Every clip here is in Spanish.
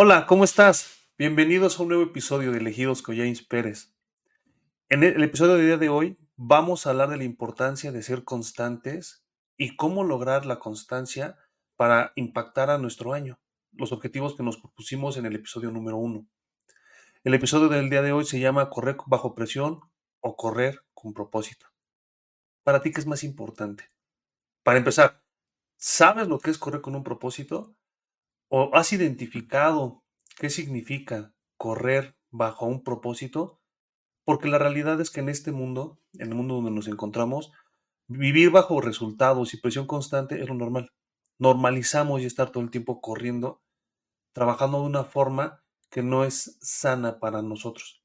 Hola, ¿cómo estás? Bienvenidos a un nuevo episodio de Elegidos con James Pérez. En el episodio de día de hoy vamos a hablar de la importancia de ser constantes y cómo lograr la constancia para impactar a nuestro año, los objetivos que nos propusimos en el episodio número uno. El episodio del día de hoy se llama Correr bajo presión o correr con propósito. Para ti, ¿qué es más importante? Para empezar, ¿sabes lo que es correr con un propósito? ¿O has identificado qué significa correr bajo un propósito? Porque la realidad es que en este mundo, en el mundo donde nos encontramos, vivir bajo resultados y presión constante es lo normal. Normalizamos y estar todo el tiempo corriendo, trabajando de una forma que no es sana para nosotros.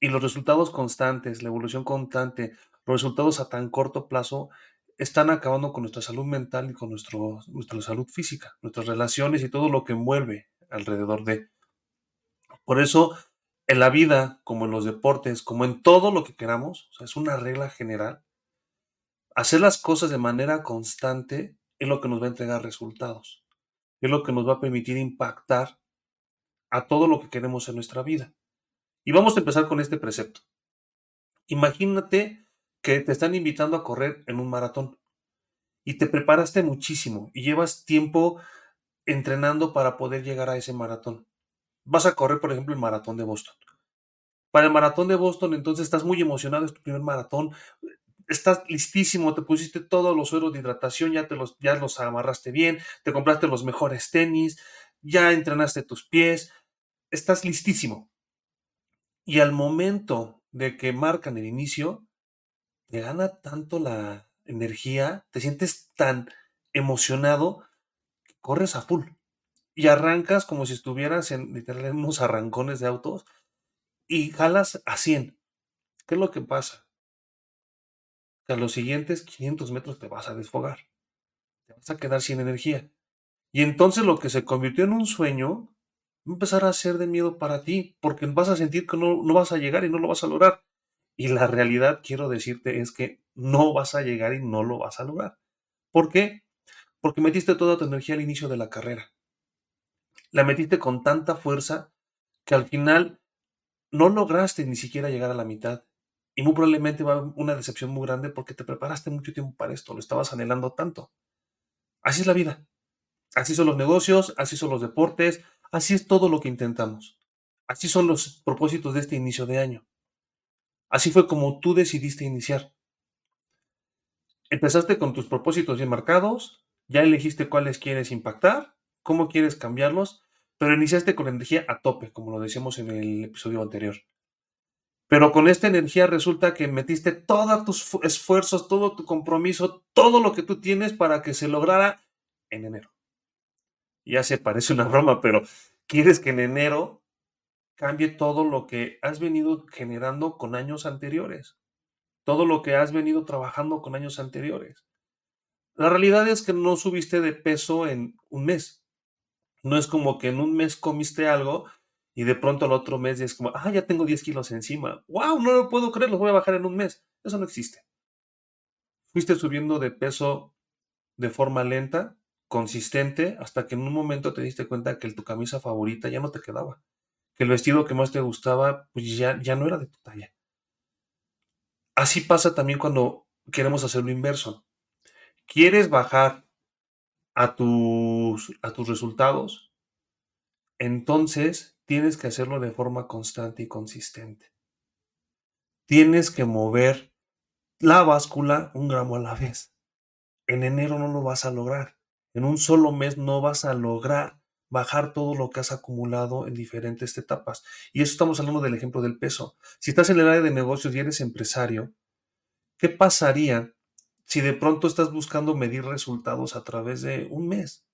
Y los resultados constantes, la evolución constante, los resultados a tan corto plazo están acabando con nuestra salud mental y con nuestro, nuestra salud física, nuestras relaciones y todo lo que envuelve alrededor de. Por eso, en la vida, como en los deportes, como en todo lo que queramos, es una regla general, hacer las cosas de manera constante es lo que nos va a entregar resultados, es lo que nos va a permitir impactar a todo lo que queremos en nuestra vida. Y vamos a empezar con este precepto. Imagínate que te están invitando a correr en un maratón y te preparaste muchísimo y llevas tiempo entrenando para poder llegar a ese maratón. Vas a correr, por ejemplo, el maratón de Boston. Para el maratón de Boston, entonces estás muy emocionado, es tu primer maratón, estás listísimo, te pusiste todos los sueros de hidratación, ya, te los, ya los amarraste bien, te compraste los mejores tenis, ya entrenaste tus pies, estás listísimo. Y al momento de que marcan el inicio, te gana tanto la energía, te sientes tan emocionado que corres a full y arrancas como si estuvieras en literalmente unos arrancones de autos y jalas a 100. ¿Qué es lo que pasa? Que a los siguientes 500 metros te vas a desfogar. Te vas a quedar sin energía. Y entonces lo que se convirtió en un sueño va a empezar a ser de miedo para ti, porque vas a sentir que no, no vas a llegar y no lo vas a lograr. Y la realidad, quiero decirte, es que no vas a llegar y no lo vas a lograr. ¿Por qué? Porque metiste toda tu energía al inicio de la carrera. La metiste con tanta fuerza que al final no lograste ni siquiera llegar a la mitad. Y muy probablemente va a haber una decepción muy grande porque te preparaste mucho tiempo para esto, lo estabas anhelando tanto. Así es la vida. Así son los negocios, así son los deportes, así es todo lo que intentamos. Así son los propósitos de este inicio de año. Así fue como tú decidiste iniciar. Empezaste con tus propósitos bien marcados, ya elegiste cuáles quieres impactar, cómo quieres cambiarlos, pero iniciaste con energía a tope, como lo decíamos en el episodio anterior. Pero con esta energía resulta que metiste todos tus esfuerzos, todo tu compromiso, todo lo que tú tienes para que se lograra en enero. Ya se parece una broma, pero quieres que en enero cambie todo lo que has venido generando con años anteriores, todo lo que has venido trabajando con años anteriores. La realidad es que no subiste de peso en un mes. No es como que en un mes comiste algo y de pronto al otro mes es como, ah, ya tengo 10 kilos encima. ¡Wow! No lo puedo creer, los voy a bajar en un mes. Eso no existe. Fuiste subiendo de peso de forma lenta, consistente, hasta que en un momento te diste cuenta que tu camisa favorita ya no te quedaba que el vestido que más te gustaba, pues ya, ya no era de tu talla. Así pasa también cuando queremos hacer lo inverso. ¿Quieres bajar a tus, a tus resultados? Entonces tienes que hacerlo de forma constante y consistente. Tienes que mover la báscula un gramo a la vez. En enero no lo vas a lograr. En un solo mes no vas a lograr bajar todo lo que has acumulado en diferentes etapas. Y eso estamos hablando del ejemplo del peso. Si estás en el área de negocios y eres empresario, ¿qué pasaría si de pronto estás buscando medir resultados a través de un mes?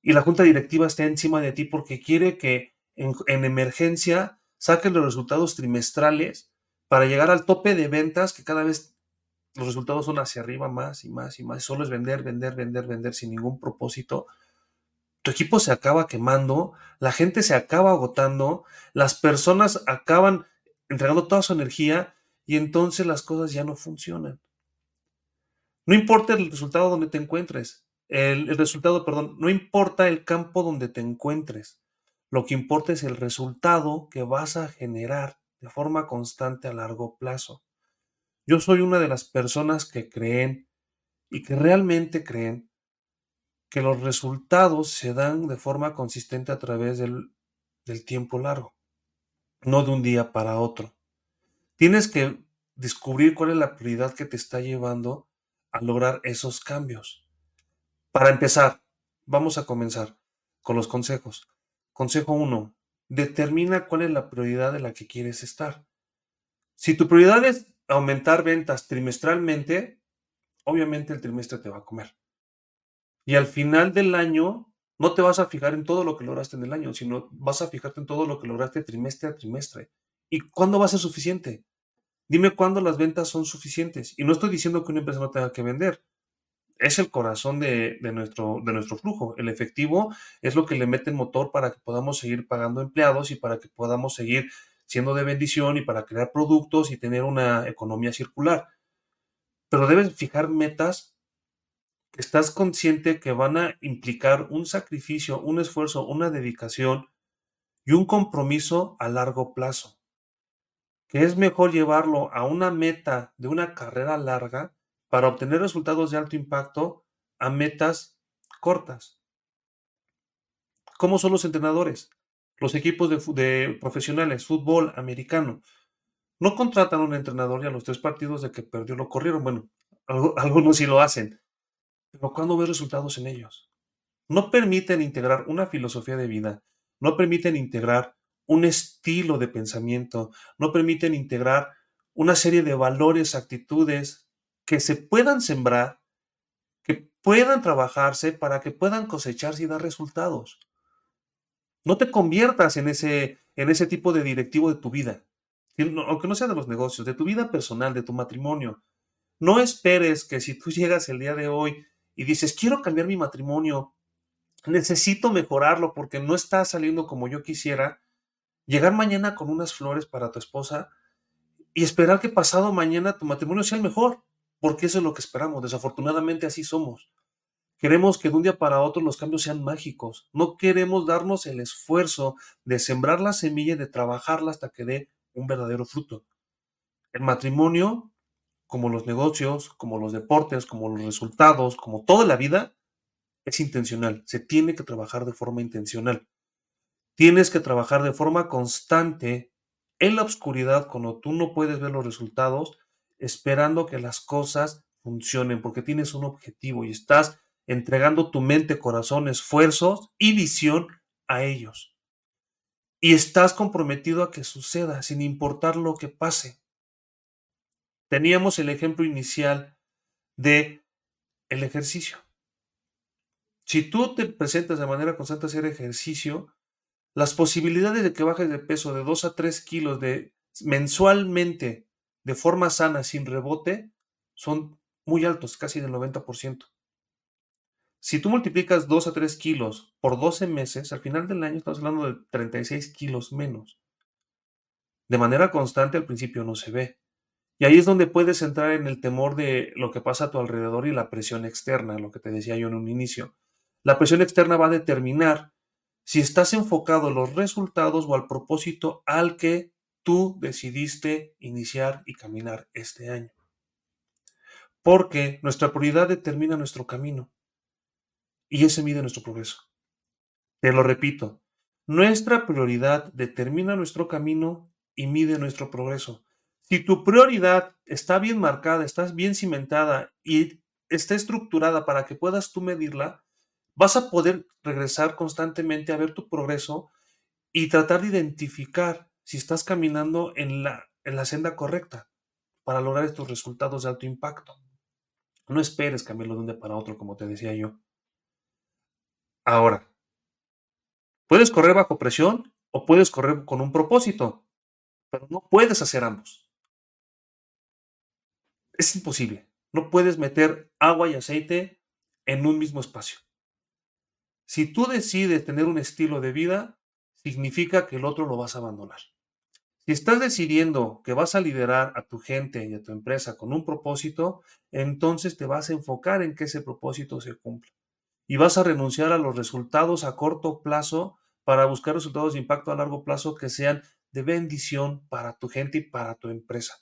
Y la junta directiva está encima de ti porque quiere que en, emergencia saques los resultados trimestrales para llegar al tope de ventas que cada vez los resultados son hacia arriba más y más y más. Solo es vender, vender, vender, vender sin ningún propósito tu equipo se acaba quemando, la gente se acaba agotando, las personas acaban entregando toda su energía y entonces las cosas ya no funcionan. No importa el resultado donde te encuentres, el, resultado, perdón, no importa el campo donde te encuentres. Lo que importa es el resultado que vas a generar de forma constante a largo plazo. Yo soy una de las personas que creen y que realmente creen que los resultados se dan de forma consistente a través del, tiempo largo, no de un día para otro. Tienes que descubrir cuál es la prioridad que te está llevando a lograr esos cambios. Para empezar, vamos a comenzar con los consejos. Consejo 1. Determina cuál es la prioridad de la que quieres estar. Si tu prioridad es aumentar ventas trimestralmente, obviamente el trimestre te va a comer. Y al final del año, no te vas a fijar en todo lo que lograste en el año, sino vas a fijarte en todo lo que lograste trimestre a trimestre. ¿Y cuándo va a ser suficiente? Dime cuándo las ventas son suficientes. Y no estoy diciendo que una empresa no tenga que vender. Es el corazón de, nuestro, de nuestro flujo. El efectivo es lo que le mete el motor para que podamos seguir pagando empleados y para que podamos seguir siendo de bendición y para crear productos y tener una economía circular. Pero debes fijar metas estás consciente que van a implicar un sacrificio, un esfuerzo, una dedicación y un compromiso a largo plazo que es mejor llevarlo a una meta de una carrera larga para obtener resultados de alto impacto a metas cortas. ¿Cómo son los entrenadores? Los equipos de, profesionales, fútbol americano, no contratan a un entrenador y a los tres partidos de que perdió lo corrieron. Bueno, algunos sí lo hacen, pero ¿cuándo ves resultados en ellos? No permiten integrar una filosofía de vida, no permiten integrar un estilo de pensamiento, no permiten integrar una serie de valores, actitudes que se puedan sembrar, que puedan trabajarse para que puedan cosecharse y dar resultados. No te conviertas en ese, en ese tipo de directivo de tu vida, aunque no sea de los negocios, de tu vida personal, de tu matrimonio. No esperes que si tú llegas el día de hoy y dices, quiero cambiar mi matrimonio, necesito mejorarlo porque no está saliendo como yo quisiera, llegar mañana con unas flores para tu esposa y esperar que pasado mañana tu matrimonio sea el mejor, porque eso es lo que esperamos. Desafortunadamente así somos. Queremos que de un día para otro los cambios sean mágicos. No queremos darnos el esfuerzo de sembrar la semilla y de trabajarla hasta que dé un verdadero fruto. El matrimonio, como los negocios, como los deportes, como los resultados, como toda la vida, es intencional. Se tiene que trabajar de forma intencional. Tienes que trabajar de forma constante en la oscuridad cuando tú no puedes ver los resultados, esperando que las cosas funcionen, porque tienes un objetivo y estás entregando tu mente, corazón, esfuerzos y visión a ellos. Y estás comprometido a que suceda sin importar lo que pase. Teníamos el ejemplo inicial de el ejercicio. Si tú te presentas de manera constante a hacer ejercicio, las posibilidades de que bajes de peso de 2 a 3 kilos de, mensualmente de forma sana, sin rebote, son muy altos, casi del 90%. Si tú multiplicas 2 a 3 kilos por 12 meses, al final del año estamos hablando de 36 kilos menos. De manera constante al principio no se ve. Y ahí es donde puedes entrar en el temor de lo que pasa a tu alrededor y la presión externa, lo que te decía yo en un inicio. La presión externa va a determinar si estás enfocado en los resultados o al propósito al que tú decidiste iniciar y caminar este año. Porque nuestra prioridad determina nuestro camino y ese mide nuestro progreso. Te lo repito, nuestra prioridad determina nuestro camino y mide nuestro progreso. Si tu prioridad está bien marcada, estás bien cimentada y está estructurada para que puedas tú medirla, vas a poder regresar constantemente a ver tu progreso y tratar de identificar si estás caminando en la, en la senda correcta para lograr estos resultados de alto impacto. No esperes cambiarlo de un día para otro, como te decía yo. Ahora, puedes correr bajo presión o puedes correr con un propósito, pero no puedes hacer ambos. Es imposible. No puedes meter agua y aceite en un mismo espacio. Si tú decides tener un estilo de vida, significa que el otro lo vas a abandonar. Si estás decidiendo que vas a liderar a tu gente y a tu empresa con un propósito, entonces te vas a enfocar en que ese propósito se cumpla. Y vas a renunciar a los resultados a corto plazo para buscar resultados de impacto a largo plazo que sean de bendición para tu gente y para tu empresa.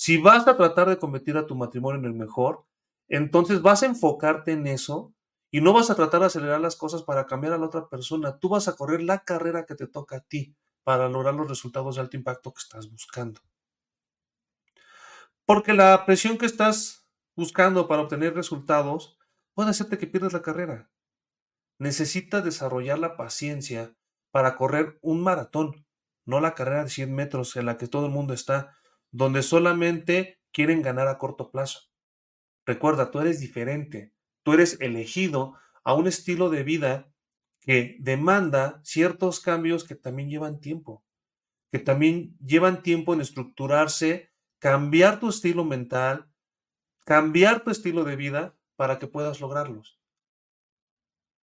Si vas a tratar de convertir a tu matrimonio en el mejor, entonces vas a enfocarte en eso y no vas a tratar de acelerar las cosas para cambiar a la otra persona. Tú vas a correr la carrera que te toca a ti para lograr los resultados de alto impacto que estás buscando. Porque la presión que estás buscando para obtener resultados puede hacerte que pierdas la carrera. Necesitas desarrollar la paciencia para correr un maratón, no la carrera de 100 metros en la que todo el mundo está, donde solamente quieren ganar a corto plazo. Recuerda, tú eres diferente, tú eres elegido a un estilo de vida que demanda ciertos cambios que también llevan tiempo, que también llevan tiempo en estructurarse, cambiar tu estilo mental, cambiar tu estilo de vida para que puedas lograrlos.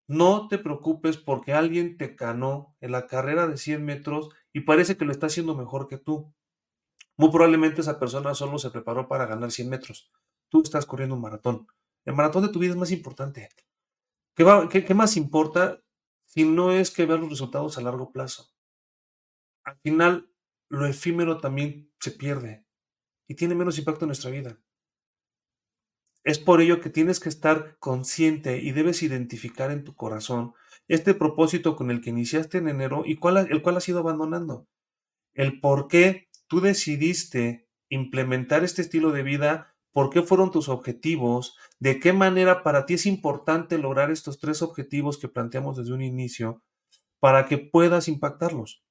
No te preocupes porque alguien te ganó en la carrera de 100 metros y parece que lo está haciendo mejor que tú. Muy probablemente esa persona solo se preparó para ganar 100 metros. Tú estás corriendo un maratón. El maratón de tu vida es más importante. ¿Qué, más importa si no es que ver los resultados a largo plazo? Al final, lo efímero también se pierde y tiene menos impacto en nuestra vida. Es por ello que tienes que estar consciente y debes identificar en tu corazón este propósito con el que iniciaste en enero y cuál, el cual has ido abandonando. El por qué tú decidiste implementar este estilo de vida por qué fueron tus objetivos, de qué manera para ti es importante lograr estos tres objetivos que planteamos desde un inicio para que puedas impactarlos.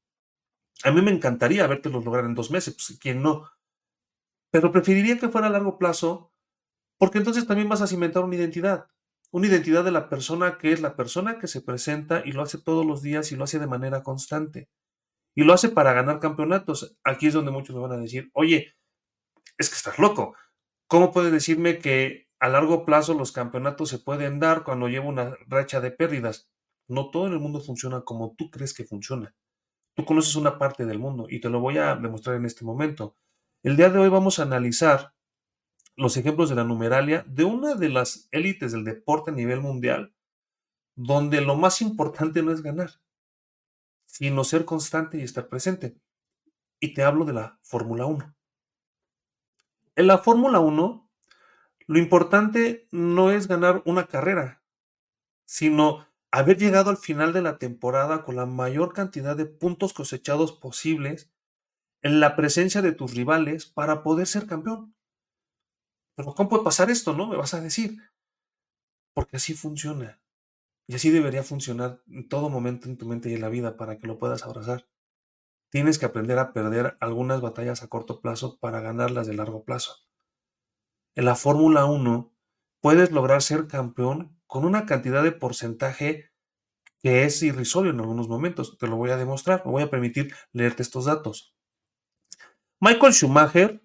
A mí me encantaría vértelos lograr en dos meses, pues quién no. Pero preferiría que fuera a largo plazo, porque entonces también vas a cimentar una identidad, una identidad de la persona que es la persona que se presenta y lo hace todos los días y lo hace de manera constante. Y lo hace para ganar campeonatos. Aquí es donde muchos me van a decir, oye, es que estás loco. ¿Cómo puedes decirme que a largo plazo los campeonatos se pueden dar cuando lleva una racha de pérdidas? No todo en el mundo funciona como tú crees que funciona. Tú conoces una parte del mundo y te lo voy a demostrar en este momento. El día de hoy vamos a analizar los ejemplos de la numeralia de una de las élites del deporte a nivel mundial, donde lo más importante no es ganar, sino ser constante y estar presente. Y te hablo de la Fórmula 1. En la Fórmula 1, lo importante no es ganar una carrera, sino haber llegado al final de la temporada con la mayor cantidad de puntos cosechados posibles en la presencia de tus rivales para poder ser campeón. Pero ¿cómo puede pasar esto, no? Me vas a decir. Porque así funciona. Y así debería funcionar en todo momento en tu mente y en la vida para que lo puedas abrazar. Tienes que aprender a perder algunas batallas a corto plazo para ganarlas de largo plazo. En la Fórmula 1 puedes lograr ser campeón con una cantidad de porcentaje que es irrisorio en algunos momentos. Te lo voy a demostrar. Me voy a permitir leerte estos datos. Michael Schumacher,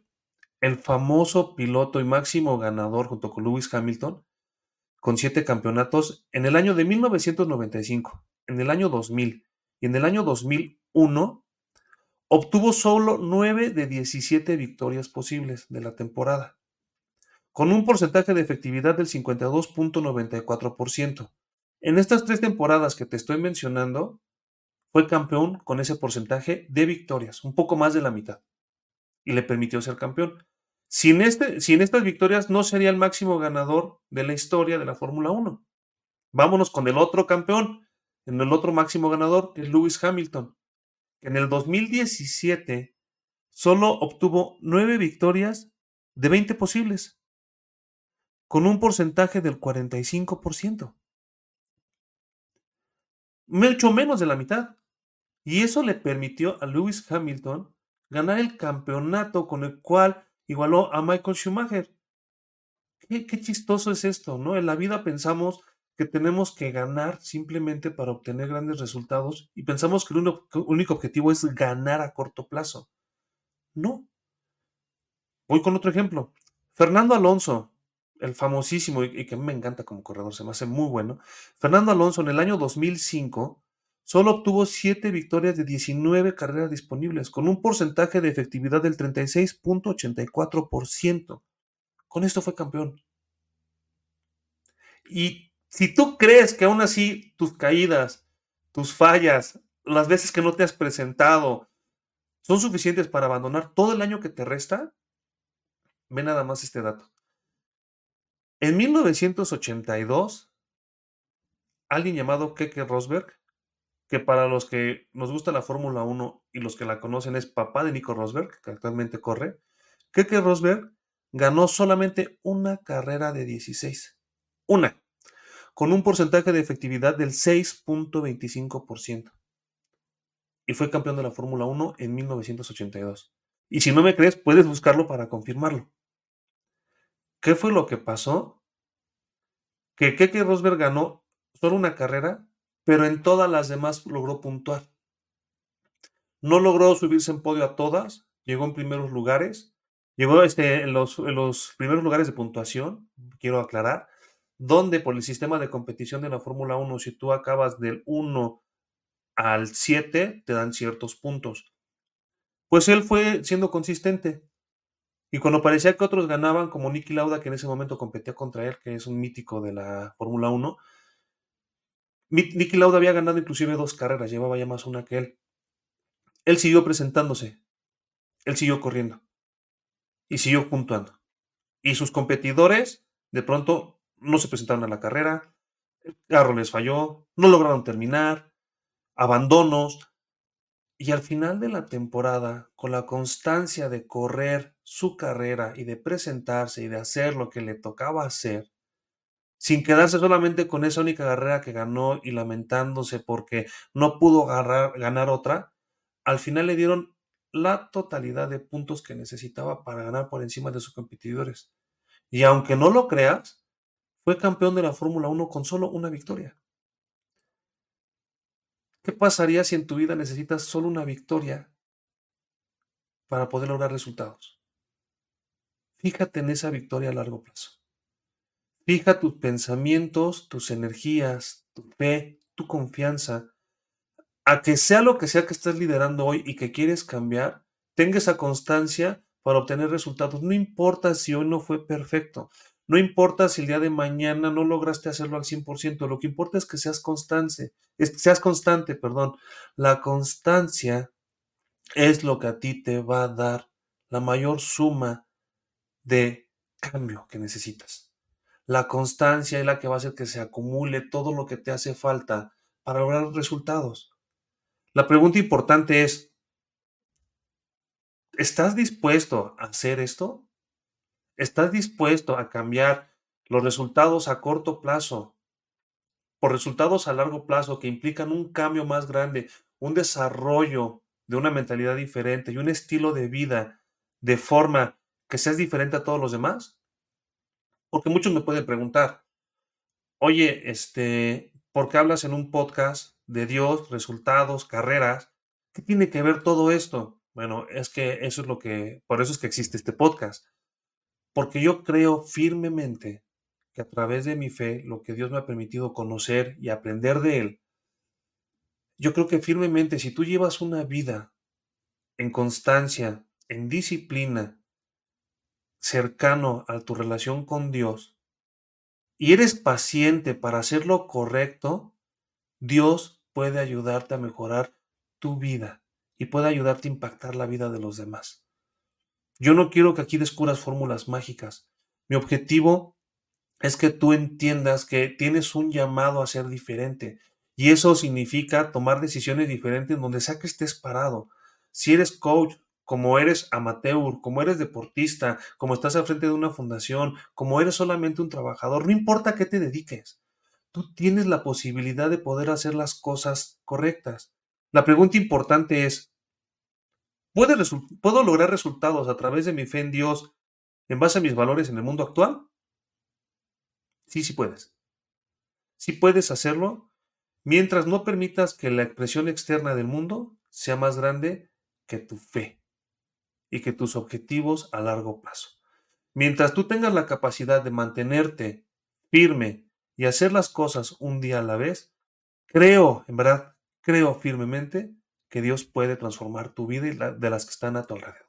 el famoso piloto y máximo ganador junto con Lewis Hamilton, con siete campeonatos en el año de 1995, en el año 2000 y en el año 2001 Obtuvo solo 9 de 17 victorias posibles de la temporada, con un porcentaje de efectividad del 52.94%. En estas tres temporadas que te estoy mencionando, fue campeón con ese porcentaje de victorias, un poco más de la mitad, y le permitió ser campeón. Sin, este, estas victorias no sería el máximo ganador de la historia de la Fórmula 1. Vámonos con el otro campeón, en el otro máximo ganador, que es Lewis Hamilton en el 2017 solo obtuvo 9 victorias de 20 posibles, con un porcentaje del 45%. Mucho menos de la mitad. Y eso le permitió a Lewis Hamilton ganar el campeonato con el cual igualó a Michael Schumacher. Qué, chistoso es esto, ¿no? En la vida pensamos que tenemos que ganar simplemente para obtener grandes resultados y pensamos que el único objetivo es ganar a corto plazo. No. Voy con otro ejemplo. Fernando Alonso, el famosísimo y que me encanta como corredor, se me hace muy bueno. Fernando Alonso en el año 2005 solo obtuvo 7 victorias de 19 carreras disponibles, con un porcentaje de efectividad del 36.84%. Con esto fue campeón. Y si tú crees que aún así tus caídas, tus fallas las veces que no te has presentado son suficientes para abandonar todo el año que te resta, ve nada más este dato. En 1982, alguien llamado Keke Rosberg, que para los que nos gusta la Fórmula 1 y los que la conocen es papá de Nico Rosberg, que actualmente corre, Keke Rosberg ganó solamente una carrera de 16. Una, con un porcentaje de efectividad del 6.25%. Y fue campeón de la Fórmula 1 en 1982. Y si no me crees, puedes buscarlo para confirmarlo. ¿Qué fue lo que pasó? Que Keke Rosberg ganó solo una carrera, pero en todas las demás logró puntuar. No logró subirse en podio a todas, llegó en primeros lugares, llegó este, en, los, en los primeros lugares de puntuación, quiero aclarar, donde por el sistema de competición de la Fórmula 1, si tú acabas del 1 al 7, te dan ciertos puntos. Pues él fue siendo consistente. Y cuando parecía que otros ganaban, como Nicky Lauda, que en ese momento competía contra él, que es un mítico de la Fórmula 1, Nicky Lauda había ganado inclusive dos carreras, llevaba ya más una que él. Él siguió presentándose, él siguió corriendo y siguió puntuando. Y sus competidores, de pronto, no se presentaron a la carrera, el les falló, no lograron terminar, abandonos, y al final de la temporada, con la constancia de correr su carrera y de presentarse y de hacer lo que le tocaba hacer, sin quedarse solamente con esa única carrera que ganó y lamentándose porque no pudo ganar otra, al final le dieron la totalidad de puntos que necesitaba para ganar por encima de sus competidores. Y aunque no lo creas, fue campeón de la Fórmula 1 con solo una victoria. ¿Qué pasaría si en tu vida necesitas solo una victoria para poder lograr resultados? Fíjate en esa victoria a largo plazo. Fija tus pensamientos, tus energías, tu fe, tu confianza, a que sea lo que sea que estás liderando hoy y que quieres cambiar, tenga esa constancia para obtener resultados. No importa si hoy no fue perfecto, no importa si el día de mañana no lograste hacerlo al 100%, lo que importa es que seas constante, seas constante, perdón. La constancia es lo que a ti te va a dar la mayor suma de cambio que necesitas. La constancia es la que va a hacer que se acumule todo lo que te hace falta para lograr resultados. La pregunta importante es, ¿estás dispuesto a hacer esto? ¿Estás dispuesto a cambiar los resultados a corto plazo por resultados a largo plazo que implican un cambio más grande, un desarrollo de una mentalidad diferente y un estilo de vida de forma que seas diferente a todos los demás? Porque muchos me pueden preguntar, oye, este, ¿por qué hablas en un podcast de Dios, resultados, carreras? ¿Qué tiene que ver todo esto? Bueno, es que eso es lo que, por eso es que existe este podcast porque yo creo firmemente que a través de mi fe, lo que Dios me ha permitido conocer y aprender de Él, yo creo que firmemente si tú llevas una vida en constancia, en disciplina, cercano a tu relación con Dios, y eres paciente para hacer lo correcto, Dios puede ayudarte a mejorar tu vida y puede ayudarte a impactar la vida de los demás. Yo no quiero que aquí descubras fórmulas mágicas. Mi objetivo es que tú entiendas que tienes un llamado a ser diferente. Y eso significa tomar decisiones diferentes en donde sea que estés parado. Si eres coach, como eres amateur, como eres deportista, como estás al frente de una fundación, como eres solamente un trabajador, no importa qué te dediques. Tú tienes la posibilidad de poder hacer las cosas correctas. La pregunta importante es, ¿Puedo lograr resultados a través de mi fe en Dios en base a mis valores en el mundo actual? Sí, sí puedes. Sí puedes hacerlo mientras no permitas que la expresión externa del mundo sea más grande que tu fe y que tus objetivos a largo plazo. Mientras tú tengas la capacidad de mantenerte firme y hacer las cosas un día a la vez, creo, en verdad, creo firmemente que Dios puede transformar tu vida y la de las que están a tu alrededor.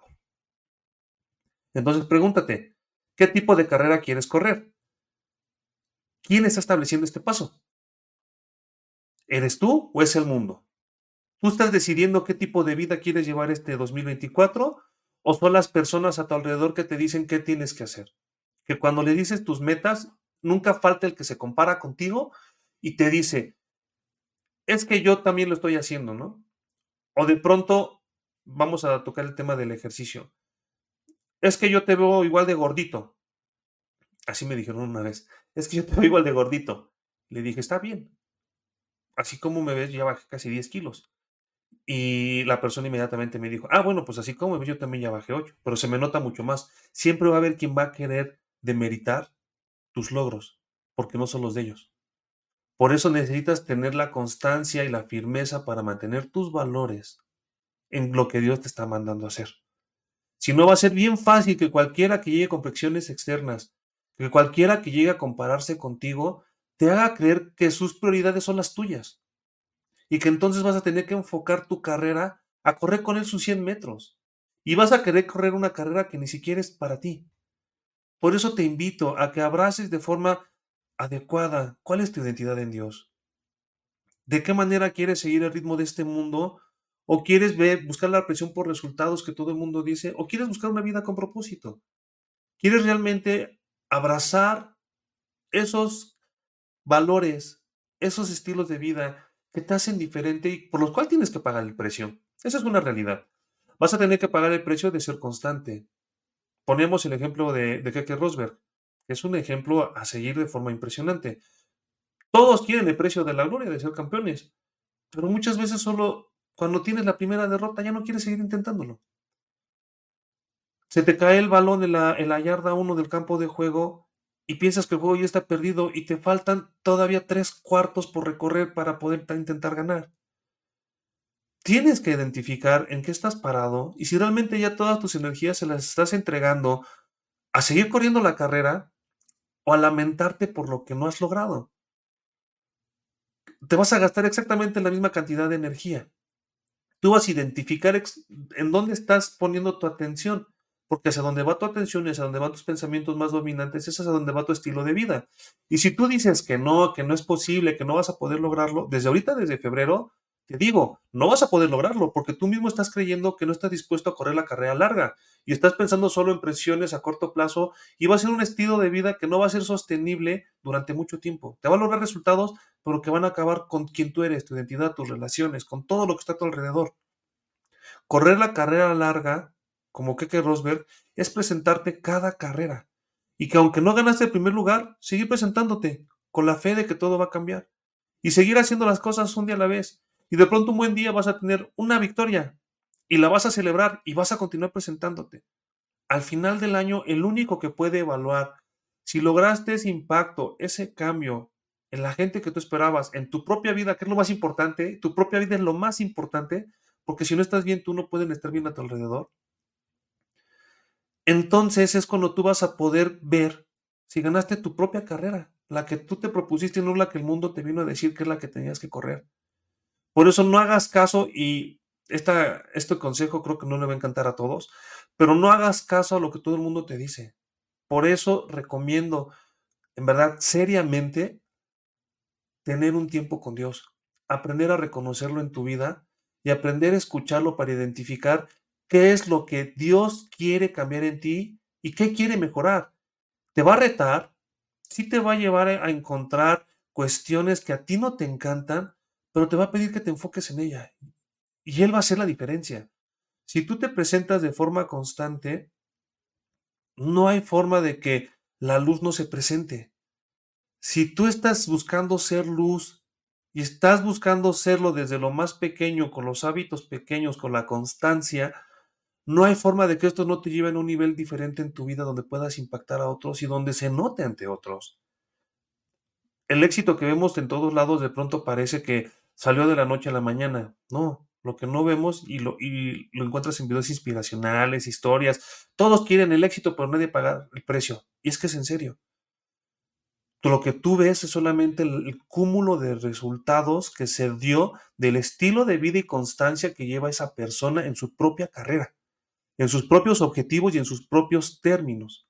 Entonces pregúntate, ¿qué tipo de carrera quieres correr? ¿Quién está estableciendo este paso? ¿Eres tú o es el mundo? ¿Tú estás decidiendo qué tipo de vida quieres llevar este 2024 o son las personas a tu alrededor que te dicen qué tienes que hacer? Que cuando le dices tus metas, nunca falta el que se compara contigo y te dice, es que yo también lo estoy haciendo, ¿no? O de pronto, vamos a tocar el tema del ejercicio. Es que yo te veo igual de gordito. Así me dijeron una vez. Es que yo te veo igual de gordito. Le dije, está bien. Así como me ves, ya bajé casi 10 kilos. Y la persona inmediatamente me dijo, ah, bueno, pues así como yo también ya bajé 8. Pero se me nota mucho más. Siempre va a haber quien va a querer demeritar tus logros, porque no son los de ellos. Por eso necesitas tener la constancia y la firmeza para mantener tus valores en lo que Dios te está mandando a hacer. Si no, va a ser bien fácil que cualquiera que llegue con fricciones externas, que cualquiera que llegue a compararse contigo, te haga creer que sus prioridades son las tuyas. Y que entonces vas a tener que enfocar tu carrera a correr con él sus 100 metros. Y vas a querer correr una carrera que ni siquiera es para ti. Por eso te invito a que abraces de forma adecuada cuál es tu identidad en Dios. ¿De qué manera quieres seguir el ritmo de este mundo? ¿O quieres buscar la presión por resultados que todo el mundo dice? ¿O quieres buscar una vida con propósito? ¿Quieres realmente abrazar esos valores, esos estilos de vida que te hacen diferente y por los cuales tienes que pagar el precio? Esa es una realidad. Vas a tener que pagar el precio de ser constante, Ponemos el ejemplo de, de Keke Rosberg, que es un ejemplo a seguir de forma impresionante. Todos quieren el precio de la gloria de ser campeones, pero muchas veces solo cuando tienes la primera derrota ya no quieres seguir intentándolo. Se te cae el balón en la, en la yarda 1 del campo de juego y piensas que el juego ya está perdido y te faltan todavía tres cuartos por recorrer para poder intentar ganar tienes que identificar en qué estás parado y si realmente ya todas tus energías se las estás entregando a seguir corriendo la carrera o a lamentarte por lo que no has logrado. Te vas a gastar exactamente la misma cantidad de energía. Tú vas a identificar en dónde estás poniendo tu atención, porque hacia dónde va tu atención y hacia dónde van tus pensamientos más dominantes es hacia dónde va tu estilo de vida. Y si tú dices que no, que no es posible, que no vas a poder lograrlo, desde ahorita, desde febrero, te digo, no vas a poder lograrlo porque tú mismo estás creyendo que no estás dispuesto a correr la carrera larga y estás pensando solo en presiones a corto plazo y va a ser un estilo de vida que no va a ser sostenible durante mucho tiempo. Te va a lograr resultados, pero que van a acabar con quien tú eres, tu identidad, tus relaciones, con todo lo que está a tu alrededor. Correr la carrera larga, como Keke Rosberg, es presentarte cada carrera y que aunque no ganaste el primer lugar, seguir presentándote con la fe de que todo va a cambiar y seguir haciendo las cosas un día a la vez y de pronto un buen día vas a tener una victoria y la vas a celebrar y vas a continuar presentándote. Al final del año, el único que puede evaluar si lograste ese impacto, ese cambio en la gente que tú esperabas, en tu propia vida, que es lo más importante, tu propia vida es lo más importante, porque si no estás bien, tú no pueden estar bien a tu alrededor. Entonces es cuando tú vas a poder ver si ganaste tu propia carrera, la que tú te propusiste, no la que el mundo te vino a decir que es la que tenías que correr. Por eso no hagas caso y esta, este consejo creo que no le va a encantar a todos, pero no hagas caso a lo que todo el mundo te dice. Por eso recomiendo, en verdad, seriamente, tener un tiempo con Dios, aprender a reconocerlo en tu vida y aprender a escucharlo para identificar qué es lo que Dios quiere cambiar en ti y qué quiere mejorar. Te va a retar, sí te va a llevar a encontrar cuestiones que a ti no te encantan, pero te va a pedir que te enfoques en ella. Y Él va a hacer la diferencia. Si tú te presentas de forma constante, no hay forma de que la luz no se presente. Si tú estás buscando ser luz y estás buscando serlo desde lo más pequeño, con los hábitos pequeños, con la constancia, no hay forma de que esto no te lleve a un nivel diferente en tu vida donde puedas impactar a otros y donde se note ante otros. El éxito que vemos en todos lados de pronto parece que salió de la noche a la mañana. No, lo que no vemos y lo, y lo encuentras en videos inspiracionales, historias. Todos quieren el éxito, pero nadie paga el precio. Y es que es en serio. Lo que tú ves es solamente el, cúmulo de resultados que se dio del estilo de vida y constancia que lleva esa persona en su propia carrera, en sus propios objetivos y en sus propios términos.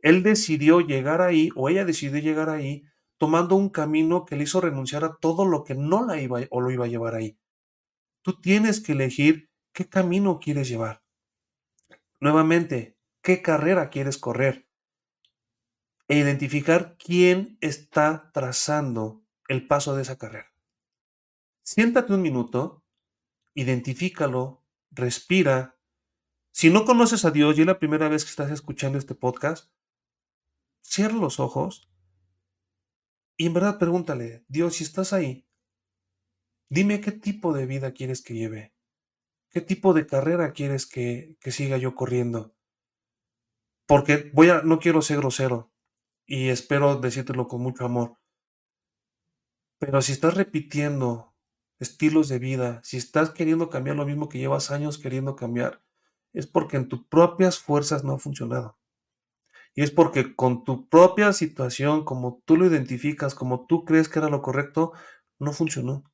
Él decidió llegar ahí, o ella decidió llegar ahí, tomando un camino que le hizo renunciar a todo lo que no la iba o lo iba a llevar ahí. Tú tienes que elegir qué camino quieres llevar. Nuevamente, qué carrera quieres correr. E identificar quién está trazando el paso de esa carrera. Siéntate un minuto, identifícalo, respira. Si no conoces a Dios y es la primera vez que estás escuchando este podcast, cierra los ojos y en verdad pregúntale, Dios, si estás ahí, dime qué tipo de vida quieres que lleve, qué tipo de carrera quieres que, que siga yo corriendo. Porque voy a, no quiero ser grosero y espero decírtelo con mucho amor. Pero si estás repitiendo estilos de vida, si estás queriendo cambiar lo mismo que llevas años queriendo cambiar, es porque en tus propias fuerzas no ha funcionado. Y es porque con tu propia situación, como tú lo identificas, como tú crees que era lo correcto, no funcionó.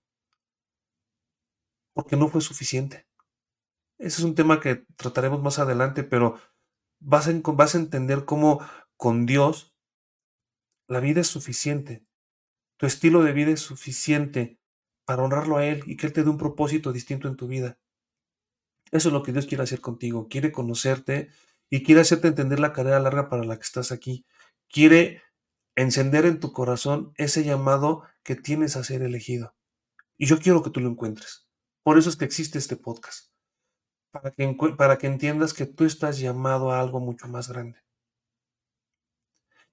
Porque no fue suficiente. Ese es un tema que trataremos más adelante, pero vas a, vas a entender cómo con Dios la vida es suficiente. Tu estilo de vida es suficiente para honrarlo a Él y que Él te dé un propósito distinto en tu vida. Eso es lo que Dios quiere hacer contigo. Quiere conocerte y quiere hacerte entender la carrera larga para la que estás aquí. Quiere encender en tu corazón ese llamado que tienes a ser elegido. Y yo quiero que tú lo encuentres. Por eso es que existe este podcast. Para que, para que entiendas que tú estás llamado a algo mucho más grande.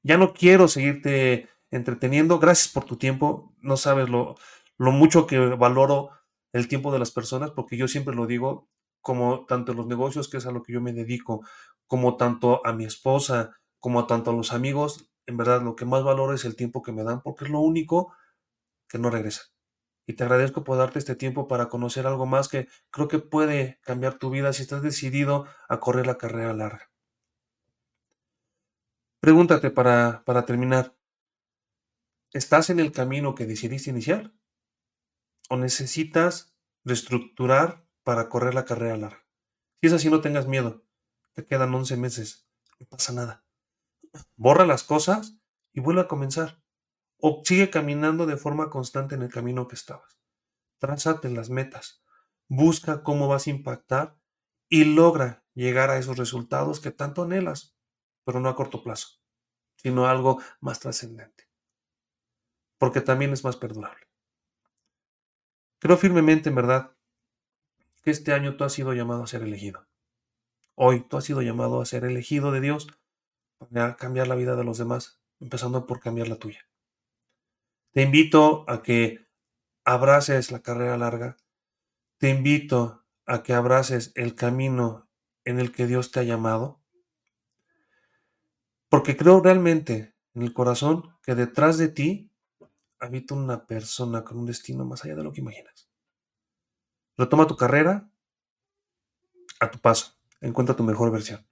Ya no quiero seguirte entreteniendo. Gracias por tu tiempo. No sabes lo, lo mucho que valoro el tiempo de las personas, porque yo siempre lo digo, como tanto los negocios, que es a lo que yo me dedico, como tanto a mi esposa, como tanto a los amigos, en verdad lo que más valoro es el tiempo que me dan, porque es lo único que no regresa. Y te agradezco por darte este tiempo para conocer algo más que creo que puede cambiar tu vida si estás decidido a correr la carrera larga. Pregúntate para, para terminar, ¿estás en el camino que decidiste iniciar? ¿O necesitas reestructurar para correr la carrera larga? Si es así, no tengas miedo te quedan 11 meses, no pasa nada. Borra las cosas y vuelve a comenzar. O sigue caminando de forma constante en el camino que estabas. Trázate las metas. Busca cómo vas a impactar y logra llegar a esos resultados que tanto anhelas, pero no a corto plazo, sino algo más trascendente. Porque también es más perdurable. Creo firmemente, en verdad, que este año tú has sido llamado a ser elegido. Hoy tú has sido llamado a ser elegido de Dios para cambiar la vida de los demás, empezando por cambiar la tuya. Te invito a que abraces la carrera larga. Te invito a que abraces el camino en el que Dios te ha llamado. Porque creo realmente en el corazón que detrás de ti habita una persona con un destino más allá de lo que imaginas. Retoma tu carrera a tu paso. Encuentra tu mejor versión.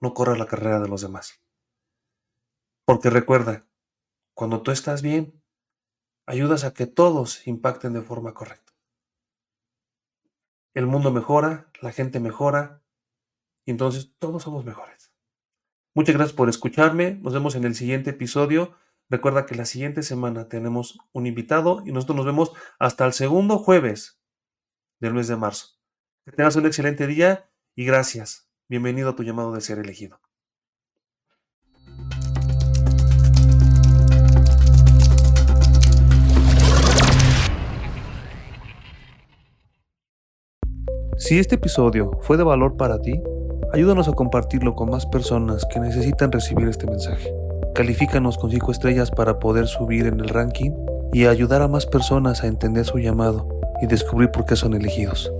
No corras la carrera de los demás. Porque recuerda, cuando tú estás bien, ayudas a que todos impacten de forma correcta. El mundo mejora, la gente mejora, y entonces todos somos mejores. Muchas gracias por escucharme. Nos vemos en el siguiente episodio. Recuerda que la siguiente semana tenemos un invitado y nosotros nos vemos hasta el segundo jueves del mes de marzo. Que tengas un excelente día y gracias. Bienvenido a tu llamado de ser elegido. Si este episodio fue de valor para ti, ayúdanos a compartirlo con más personas que necesitan recibir este mensaje. Califícanos con 5 estrellas para poder subir en el ranking y ayudar a más personas a entender su llamado y descubrir por qué son elegidos.